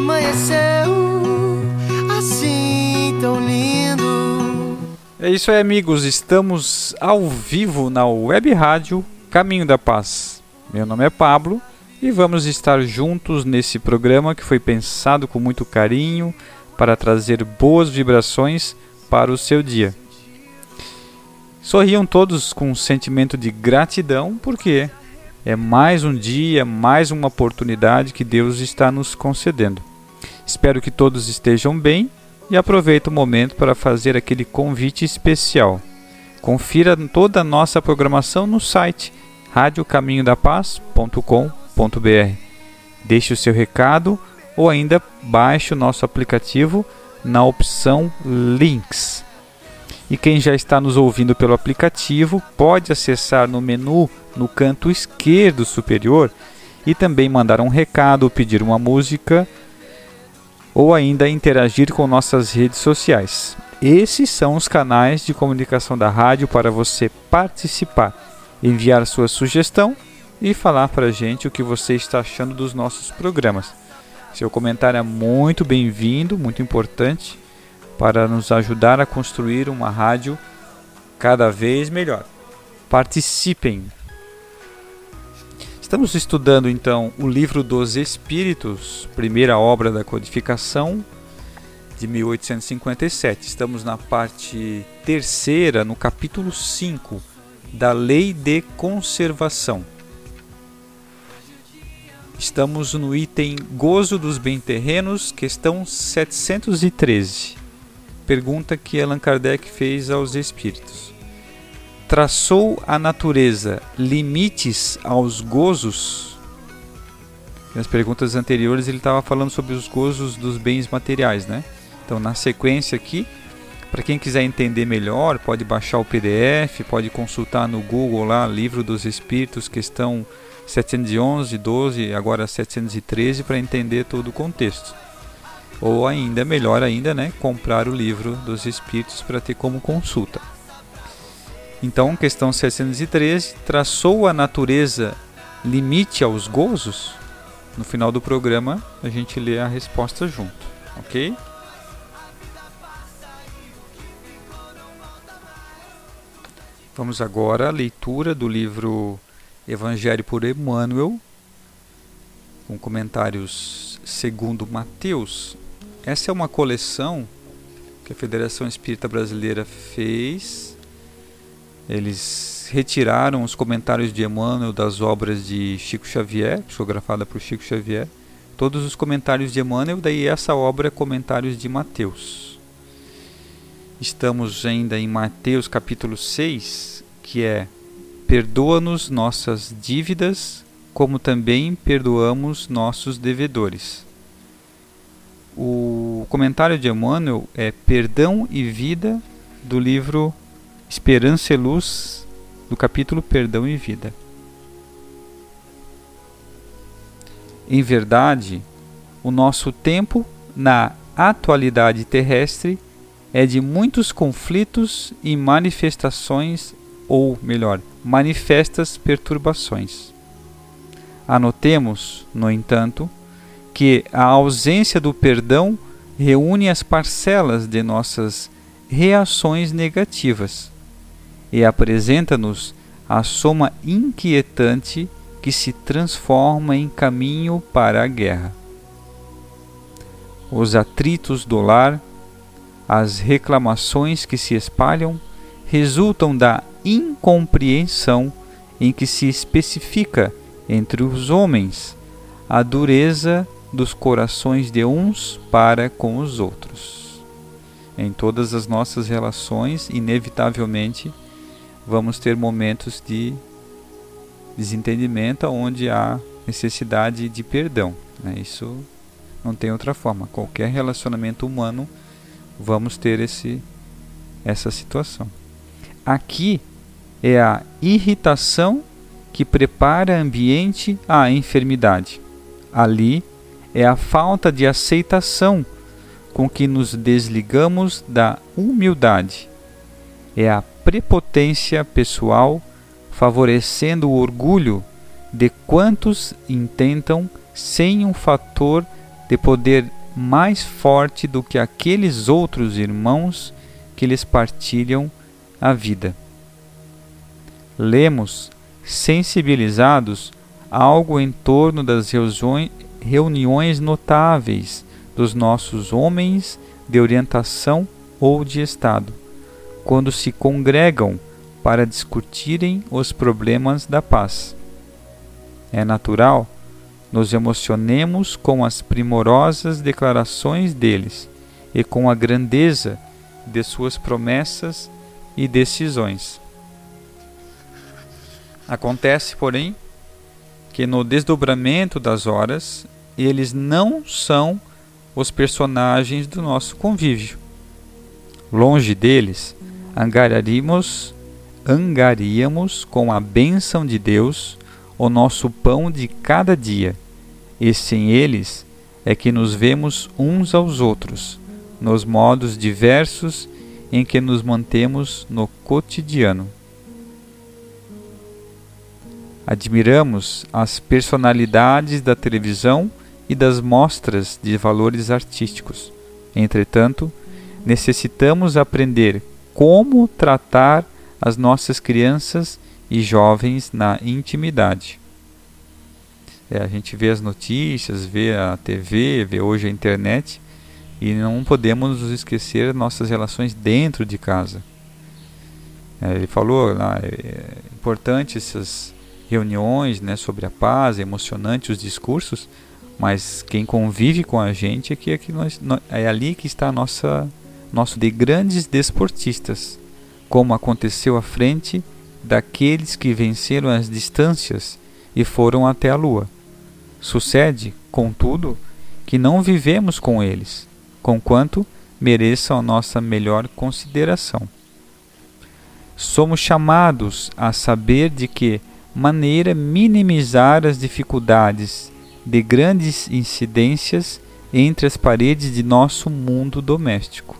Amanheceu assim tão lindo. É isso aí, amigos. Estamos ao vivo na web rádio Caminho da Paz. Meu nome é Pablo e vamos estar juntos nesse programa que foi pensado com muito carinho para trazer boas vibrações para o seu dia. Sorriam todos com um sentimento de gratidão, porque é mais um dia, mais uma oportunidade que Deus está nos concedendo. Espero que todos estejam bem e aproveito o momento para fazer aquele convite especial. Confira toda a nossa programação no site radiocaminhodapaz.com.br. Deixe o seu recado ou ainda baixe o nosso aplicativo na opção Links. E quem já está nos ouvindo pelo aplicativo pode acessar no menu no canto esquerdo superior e também mandar um recado, pedir uma música ou ainda interagir com nossas redes sociais. Esses são os canais de comunicação da rádio para você participar, enviar sua sugestão e falar para a gente o que você está achando dos nossos programas. Seu comentário é muito bem-vindo, muito importante para nos ajudar a construir uma rádio cada vez melhor. Participem! Estamos estudando então o livro dos Espíritos, primeira obra da codificação de 1857. Estamos na parte terceira, no capítulo 5 da Lei de Conservação. Estamos no item Gozo dos Bem-Terrenos, questão 713. Pergunta que Allan Kardec fez aos espíritos. Traçou a natureza limites aos gozos? Nas perguntas anteriores ele estava falando sobre os gozos dos bens materiais, né? Então, na sequência aqui, para quem quiser entender melhor, pode baixar o PDF, pode consultar no Google lá, Livro dos Espíritos, questão 711, 12, agora 713, para entender todo o contexto. Ou ainda, melhor ainda, né, comprar o livro dos Espíritos para ter como consulta. Então, questão 713, traçou a natureza limite aos gozos? No final do programa, a gente lê a resposta junto, ok? Vamos agora à leitura do livro Evangelho por Emmanuel, com comentários segundo Mateus. Essa é uma coleção que a Federação Espírita Brasileira fez. Eles retiraram os comentários de Emmanuel das obras de Chico Xavier, psicografada por Chico Xavier. Todos os comentários de Emmanuel, daí essa obra é comentários de Mateus. Estamos ainda em Mateus capítulo 6, que é Perdoa-nos nossas dívidas, como também perdoamos nossos devedores. O comentário de Emmanuel é Perdão e Vida, do livro Esperança e Luz, do capítulo Perdão e Vida. Em verdade, o nosso tempo na atualidade terrestre é de muitos conflitos e manifestações, ou melhor, manifestas perturbações. Anotemos, no entanto, que a ausência do perdão reúne as parcelas de nossas reações negativas e apresenta-nos a soma inquietante que se transforma em caminho para a guerra. Os atritos do lar, as reclamações que se espalham, resultam da incompreensão em que se especifica entre os homens a dureza dos corações de uns para com os outros. Em todas as nossas relações, inevitavelmente, vamos ter momentos de desentendimento onde há necessidade de perdão. Né? Isso não tem outra forma. Qualquer relacionamento humano, vamos ter esse, essa situação. Aqui é a irritação que prepara ambiente à enfermidade. Ali é a falta de aceitação com que nos desligamos da humildade. É a prepotência pessoal favorecendo o orgulho de quantos intentam sem um fator de poder mais forte do que aqueles outros irmãos que lhes partilham a vida. Lemos, sensibilizados, algo em torno das reuniões notáveis dos nossos homens de orientação ou de Estado, quando se congregam para discutirem os problemas da paz. É natural nos emocionemos com as primorosas declarações deles e com a grandeza de suas promessas e decisões. Acontece, porém, que no desdobramento das horas eles não são os personagens do nosso convívio. Longe deles, angariaríamos, angariamos com a bênção de Deus o nosso pão de cada dia, e sem eles é que nos vemos uns aos outros, nos modos diversos em que nos mantemos no cotidiano. Admiramos as personalidades da televisão e das mostras de valores artísticos. Entretanto, necessitamos aprender como tratar as nossas crianças e jovens na intimidade. É, a gente vê as notícias, vê a TV, vê hoje a internet e não podemos nos esquecer nossas relações dentro de casa. É, ele falou lá, é importante essas reuniões né, sobre a paz, é emocionante os discursos, mas quem convive com a gente é, que, é, que nós, é ali que está a nossa, nosso de grandes desportistas, como aconteceu à frente daqueles que venceram as distâncias e foram até a lua. Sucede, contudo, que não vivemos com eles, conquanto mereçam a nossa melhor consideração. Somos chamados a saber de que maneira minimizar as dificuldades de grandes incidências entre as paredes de nosso mundo doméstico.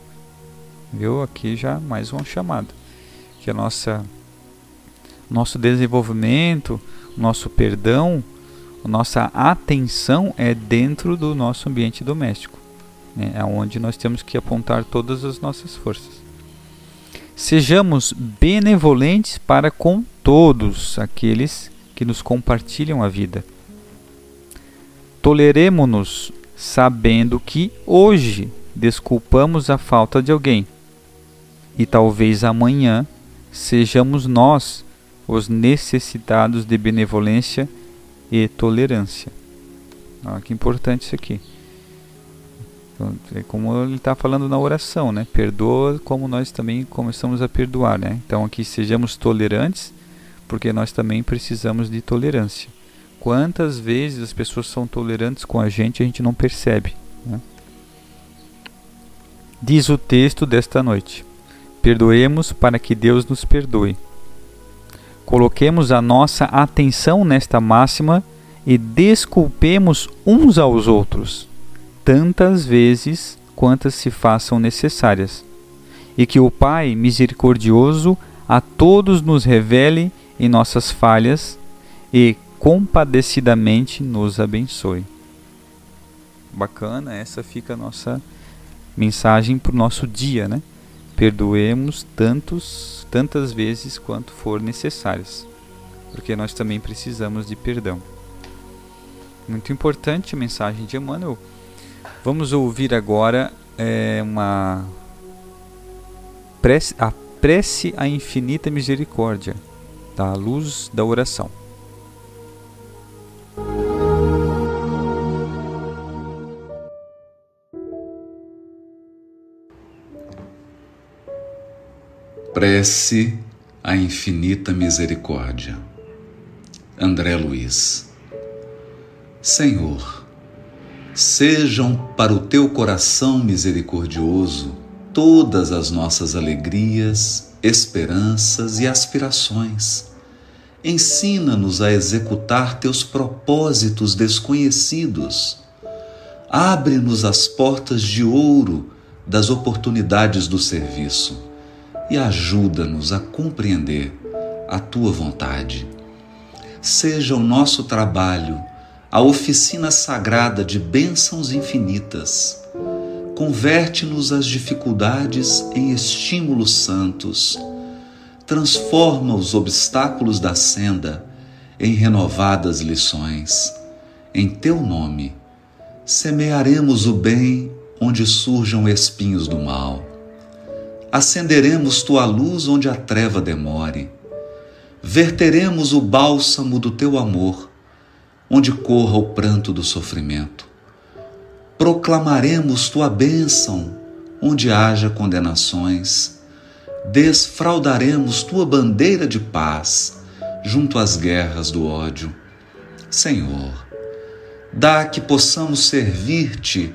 Viu? Aqui já mais uma chamada. Que a nossa nosso desenvolvimento, nosso perdão, nossa atenção é dentro do nosso ambiente doméstico. Né? É onde nós temos que apontar todas as nossas forças. Sejamos benevolentes para com todos aqueles que nos compartilham a vida. Toleremo-nos sabendo que hoje desculpamos a falta de alguém e talvez amanhã sejamos nós os necessitados de benevolência e tolerância. Olha que importante isso aqui. Então, é como ele está falando na oração, né? Perdoa como nós também começamos a perdoar, né? Então aqui sejamos tolerantes, porque nós também precisamos de tolerância. Quantas vezes as pessoas são tolerantes com a gente a gente não percebe? Né? Diz o texto desta noite: Perdoemos para que Deus nos perdoe. Coloquemos a nossa atenção nesta máxima e desculpemos uns aos outros, tantas vezes quantas se façam necessárias. E que o Pai misericordioso a todos nos revele em nossas falhas e compadecidamente nos abençoe. Bacana, essa fica a nossa mensagem para o nosso dia, né? Perdoemos tantos, tantas vezes quanto for necessárias, porque nós também precisamos de perdão. Muito importante a mensagem de Emmanuel. Vamos ouvir agora é, uma prece, a prece à infinita misericórdia, da luz da oração. Prece à infinita misericórdia. André Luiz. Senhor, sejam para o teu coração misericordioso todas as nossas alegrias, esperanças e aspirações. Ensina-nos a executar teus propósitos desconhecidos. Abre-nos as portas de ouro das oportunidades do serviço e ajuda-nos a compreender a tua vontade. Seja o nosso trabalho a oficina sagrada de bênçãos infinitas. Converte-nos as dificuldades em estímulos santos. Transforma os obstáculos da senda em renovadas lições. Em teu nome, semearemos o bem onde surjam espinhos do mal acenderemos tua luz onde a treva demore. Verteremos o bálsamo do teu amor, onde corra o pranto do sofrimento. Proclamaremos tua bênção, onde haja condenações. Desfraudaremos tua bandeira de paz, junto às guerras do ódio. Senhor, dá que possamos servir-te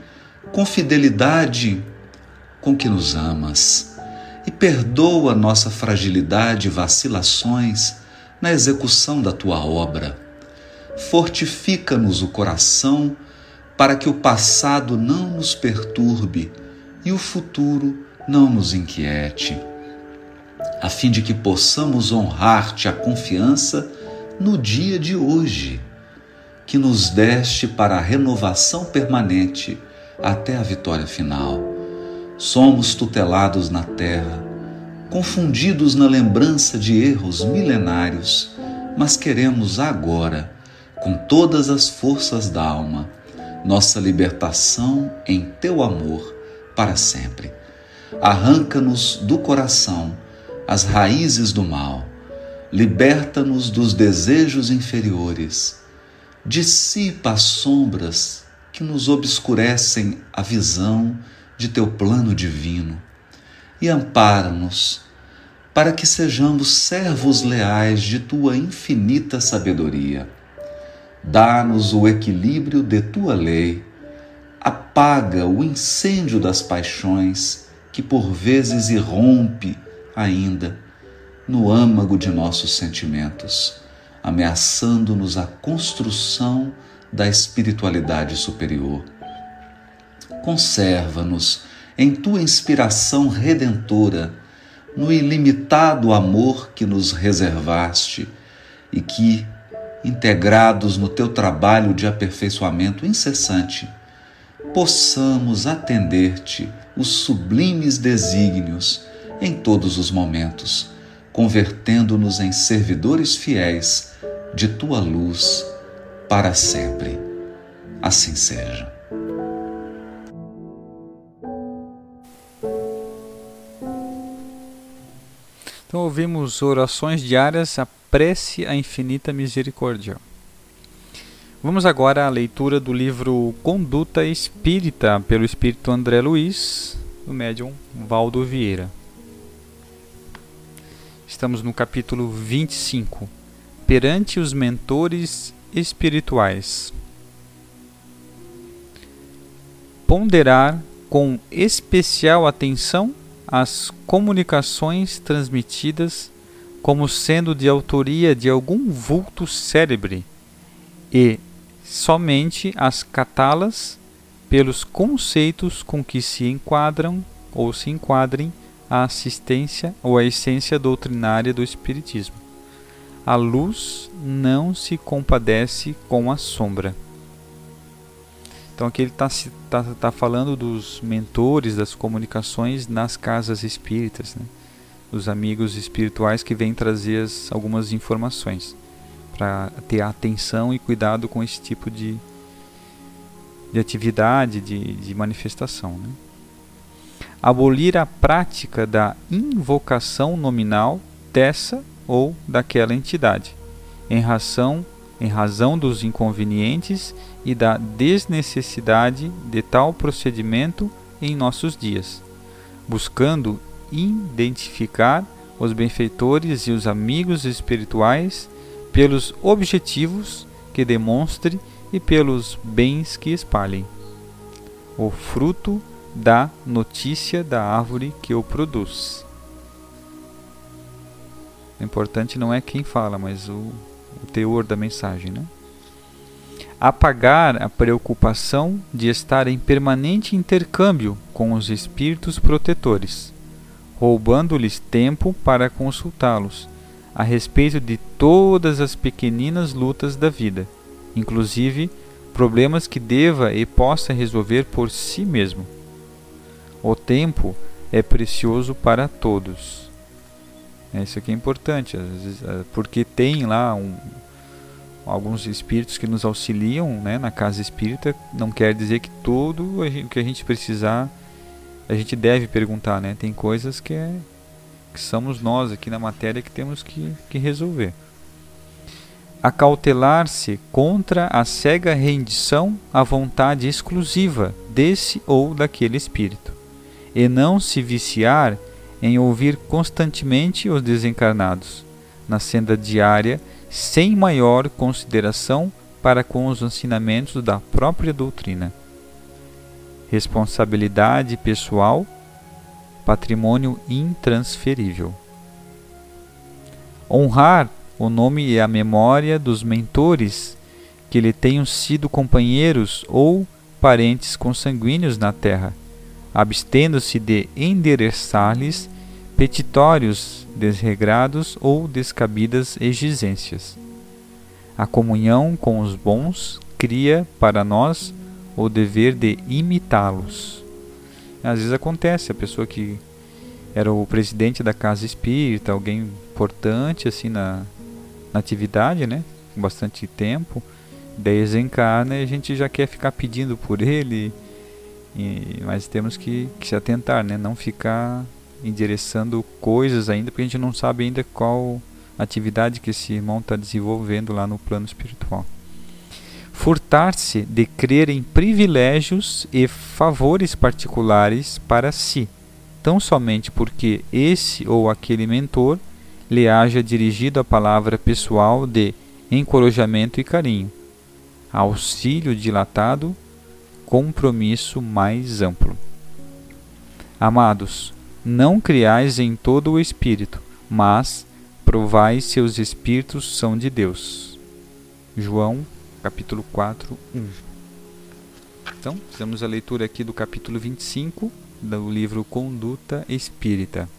com fidelidade com que nos amas e perdoa nossa fragilidade e vacilações na execução da tua obra. Fortifica-nos o coração para que o passado não nos perturbe e o futuro não nos inquiete, a fim de que possamos honrar-te a confiança no dia de hoje, que nos deste para a renovação permanente até a vitória final Somos tutelados na terra, confundidos na lembrança de erros milenários, mas queremos agora, com todas as forças da alma, nossa libertação em teu amor para sempre. Arranca-nos do coração as raízes do mal, liberta-nos dos desejos inferiores, dissipa as sombras que nos obscurecem a visão de teu plano divino e ampara-nos para que sejamos servos leais de tua infinita sabedoria. Dá-nos o equilíbrio de tua lei, apaga o incêndio das paixões que por vezes irrompe ainda no âmago de nossos sentimentos, ameaçando-nos a construção da espiritualidade superior conserva-nos em tua inspiração redentora, no ilimitado amor que nos reservaste e que, integrados no teu trabalho de aperfeiçoamento incessante, possamos atender-te os sublimes desígnios em todos os momentos, convertendo-nos em servidores fiéis de tua luz para sempre. Assim seja. Então ouvimos orações diárias, a prece à infinita misericórdia. Vamos agora à leitura do livro Conduta Espírita, pelo espírito André Luiz, do médium Valdo Vieira. Estamos no capítulo 25, Perante os Mentores Espirituais. Ponderar com especial atenção as comunicações transmitidas como sendo de autoria de algum vulto cérebre e somente as catá-las pelos conceitos com que se enquadram ou se enquadrem a assistência ou a essência doutrinária do Espiritismo. A luz não se compadece com a sombra. Então aqui ele está tá, tá falando dos mentores das comunicações nas casas espíritas, né? dos amigos espirituais que vêm trazer as, algumas informações para ter atenção e cuidado com esse tipo de, de atividade, de, de manifestação. Né? Abolir a prática da invocação nominal dessa ou daquela entidade, em razão, em razão dos inconvenientes e da desnecessidade de tal procedimento em nossos dias, buscando identificar os benfeitores e os amigos espirituais pelos objetivos que demonstre e pelos bens que espalhem. O fruto da notícia da árvore que o produz. O importante não é quem fala, mas o, o teor da mensagem, né? Apagar a preocupação de estar em permanente intercâmbio com os espíritos protetores roubando-lhes tempo para consultá-los a respeito de todas as pequeninas lutas da vida, inclusive problemas que deva e possa resolver por si mesmo. O tempo é precioso para todos. É, isso aqui é importante, vezes, é, porque tem lá um, alguns espíritos que nos auxiliam né, na casa espírita, não quer dizer que tudo o que a gente precisar a gente deve perguntar, né? Tem coisas que, é, que somos nós aqui na matéria que temos que, que resolver. Acautelar-se contra a cega rendição à vontade exclusiva desse ou daquele espírito, e não se viciar em ouvir constantemente os desencarnados, na senda diária, sem maior consideração para com os ensinamentos da própria doutrina responsabilidade pessoal, patrimônio intransferível. Honrar o nome e a memória dos mentores que lhe tenham sido companheiros ou parentes consanguíneos na terra, abstendo-se de endereçar-lhes petitórios desregrados ou descabidas exigências. A comunhão com os bons cria para nós o dever de imitá-los. Às vezes acontece, a pessoa que era o presidente da casa espírita, alguém importante assim na, na atividade, né? Com bastante tempo, desencarna e a gente já quer ficar pedindo por ele, e, mas temos que, que se atentar, né? Não ficar endereçando coisas ainda, porque a gente não sabe ainda qual atividade que esse irmão está desenvolvendo lá no plano espiritual furtar-se de crer em privilégios e favores particulares para si, tão somente porque esse ou aquele mentor lhe haja dirigido a palavra pessoal de encorajamento e carinho, auxílio dilatado, compromisso mais amplo. Amados, não criais em todo o espírito, mas provai se os espíritos são de Deus. João capítulo 4, 1. Então, fizemos a leitura aqui do capítulo 25 do livro Conduta Espírita.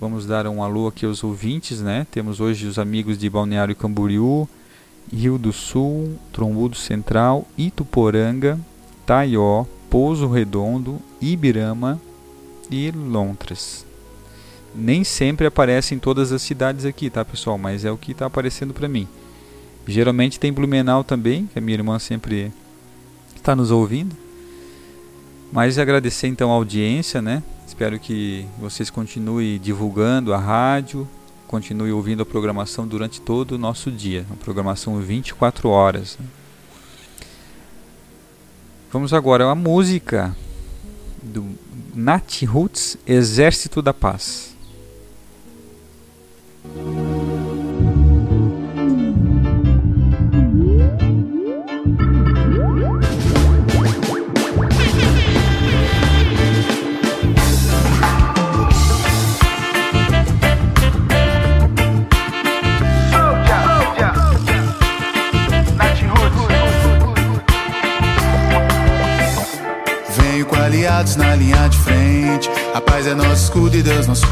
Vamos dar um alô aqui aos ouvintes, né? Temos hoje os amigos de Balneário Camboriú, Rio do Sul, Trombudo Central, Ituporanga, Taió, Pouso Redondo, Ibirama e Lontras. Nem sempre aparece em todas as cidades aqui, tá, pessoal? Mas é o que está aparecendo para mim. Geralmente tem Blumenau também, que a minha irmã sempre está nos ouvindo. Mas agradecer então a audiência, né? Espero que vocês continuem divulgando a rádio, continuem ouvindo a programação durante todo o nosso dia, uma programação 24 horas. Né? Vamos agora à música do Nat Roots, Exército da Paz.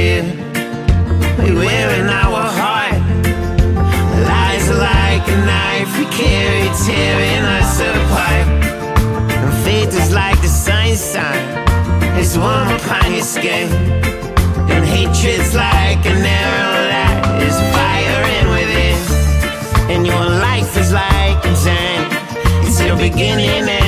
Like we wear in our heart. Lies like a knife we carry, tearing us apart. And faith is like the sunshine, it's warm upon your skin. And hatred's like an arrow that is firing within. And your life is like a journey, it's your beginning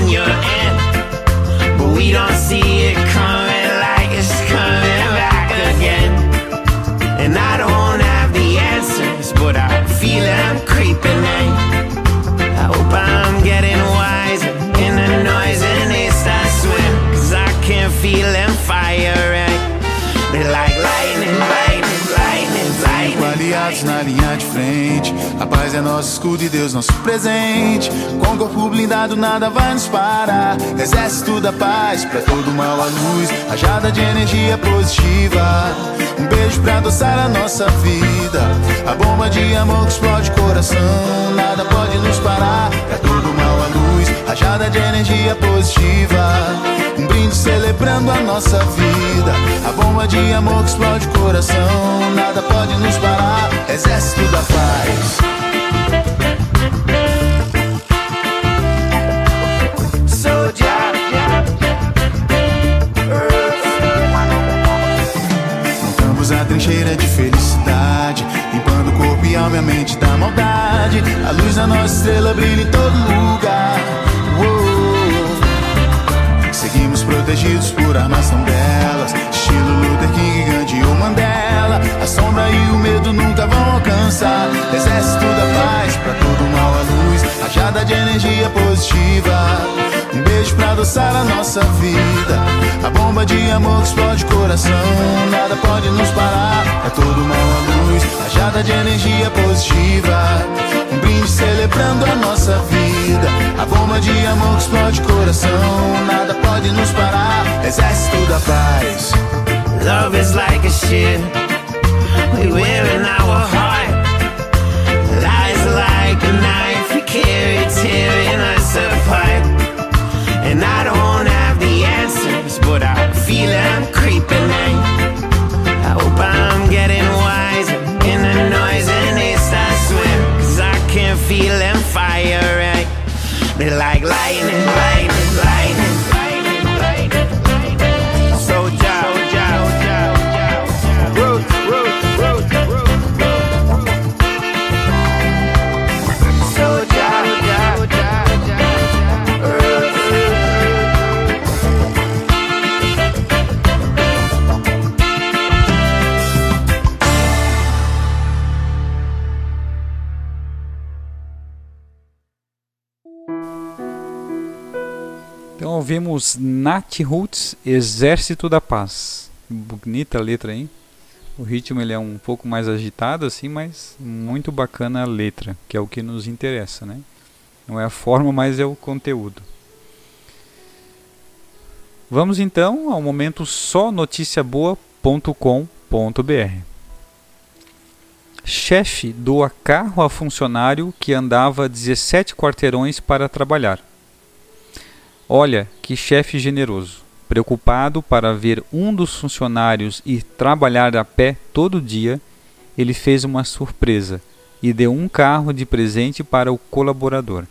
them firing. They like lightning, lightning, lightning, lightning. aliados na linha de frente. A paz é nosso escudo e Deus nosso presente. Com corpo blindado, nada vai nos parar. Exército da paz, pra todo mal a luz. Rajada de energia positiva. Um beijo pra adoçar a nossa vida. A bomba de amor que explode o coração. Nada pode nos parar. Pra todo mal a luz. Rajada de energia positiva. Um brinde celebrando a nossa vida. A bomba de amor que explode o coração. Nada pode nos parar. Exército da paz. Montamos a trincheira de felicidade. Limpando o corpo e alma e a mente da maldade. A luz da nossa estrela brilha em todo lugar. Energia positiva. Um beijo pra adoçar a nossa vida. A bomba de amor que explode o coração. Nada pode nos parar, pra todo mal a luz Rajada de energia positiva. Um brinde celebrando a nossa vida. A bomba de amor que explode o coração. Nada pode nos parar. Exército da paz. Love is like a shield we wear in our heart. Lies like a knife And I don't have the answers, but I feel I'm creeping in. I hope I'm getting wiser in the noise and they start swim. Cause I can feel them firing. They're like lightning, lightning, ouvimos Nat Roots, Exército da Paz. Bonita letra, hein? O ritmo ele é um pouco mais agitado assim, mas muito bacana a letra, que é o que nos interessa, né? Não é a forma, mas é o conteúdo. Vamos então ao momento só noticiaboa.com.br. Chefe doa carro a funcionário que andava 17 quarteirões para trabalhar. Olha que chefe generoso. Preocupado para ver um dos funcionários ir trabalhar a pé todo dia, ele fez uma surpresa e deu um carro de presente para o colaborador.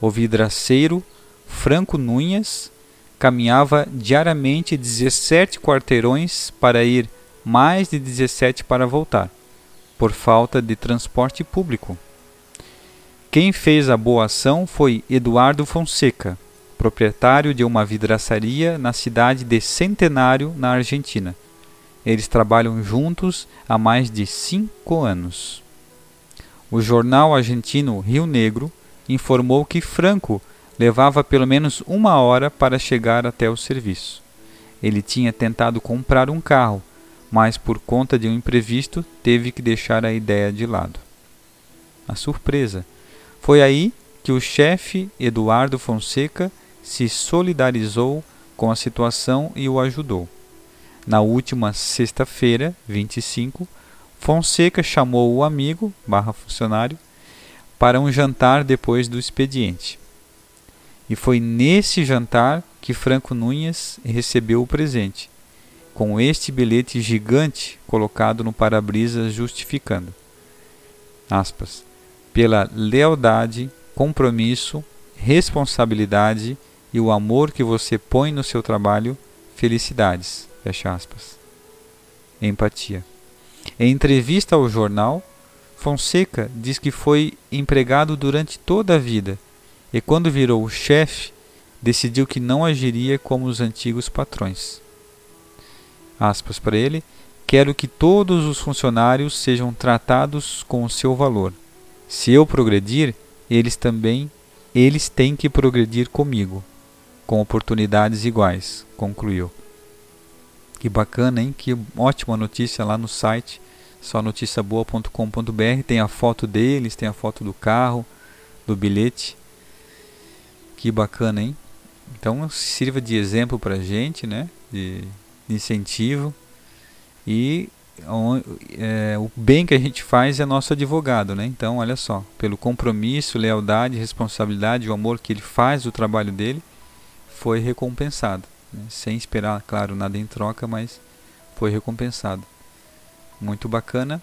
O vidraceiro Franco Nunhas caminhava diariamente 17 quarteirões para ir, mais de 17 para voltar, por falta de transporte público. Quem fez a boa ação foi Eduardo Fonseca, proprietário de uma vidraçaria na cidade de Centenário, na Argentina. Eles trabalham juntos há mais de cinco anos. O jornal argentino Rio Negro informou que Franco levava pelo menos uma hora para chegar até o serviço. Ele tinha tentado comprar um carro, mas por conta de um imprevisto teve que deixar a ideia de lado. A surpresa foi aí que o chefe Eduardo Fonseca se solidarizou com a situação e o ajudou. Na última sexta-feira, 25, Fonseca chamou o amigo, barra funcionário, para um jantar depois do expediente. E foi nesse jantar que Franco Nunes recebeu o presente, com este bilhete gigante colocado no para-brisa justificando. Aspas, pela lealdade, compromisso, responsabilidade e o amor que você põe no seu trabalho, felicidades. Fecha aspas. Empatia. Em entrevista ao jornal, Fonseca diz que foi empregado durante toda a vida e, quando virou chefe, decidiu que não agiria como os antigos patrões. Aspas para ele: Quero que todos os funcionários sejam tratados com o seu valor. Se eu progredir, eles também, eles têm que progredir comigo, com oportunidades iguais, concluiu. Que bacana, hein? Que ótima notícia lá no site só noticiaboa.com.br tem a foto deles, tem a foto do carro, do bilhete. Que bacana, hein? Então sirva de exemplo para a gente, né? De, de incentivo. E é, o bem que a gente faz é nosso advogado, né? Então, olha só, pelo compromisso, lealdade, responsabilidade, o amor que ele faz do trabalho dele, foi recompensado. Né? Sem esperar, claro, nada em troca, mas foi recompensado. Muito bacana.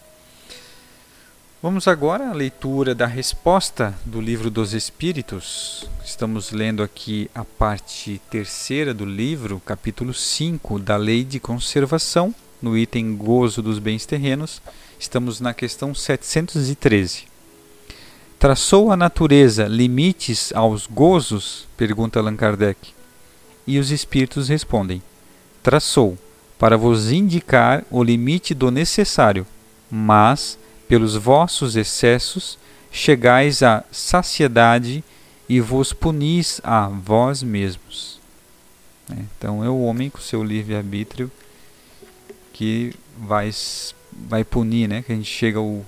Vamos agora à leitura da resposta do livro dos Espíritos. Estamos lendo aqui a parte terceira do livro, capítulo 5 da Lei de Conservação, no item Gozo dos Bens Terrenos. Estamos na questão 713. Traçou a natureza limites aos gozos? pergunta Allan Kardec. E os espíritos respondem: Traçou, para vos indicar o limite do necessário, mas pelos vossos excessos chegais à saciedade e vos punis a vós mesmos. É, então é o homem com seu livre-arbítrio que vai, vai punir, né? que a gente chega ao,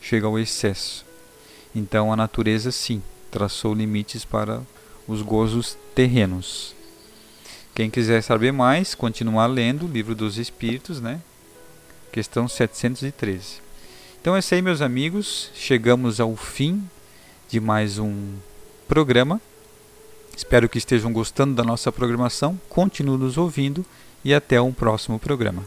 chega ao excesso. Então a natureza sim traçou limites para os gozos terrenos. Quem quiser saber mais, continuar lendo o livro dos Espíritos, né? Questão 713. Então é isso aí, meus amigos. Chegamos ao fim de mais um programa. Espero que estejam gostando da nossa programação. Continuem nos ouvindo e até um próximo programa.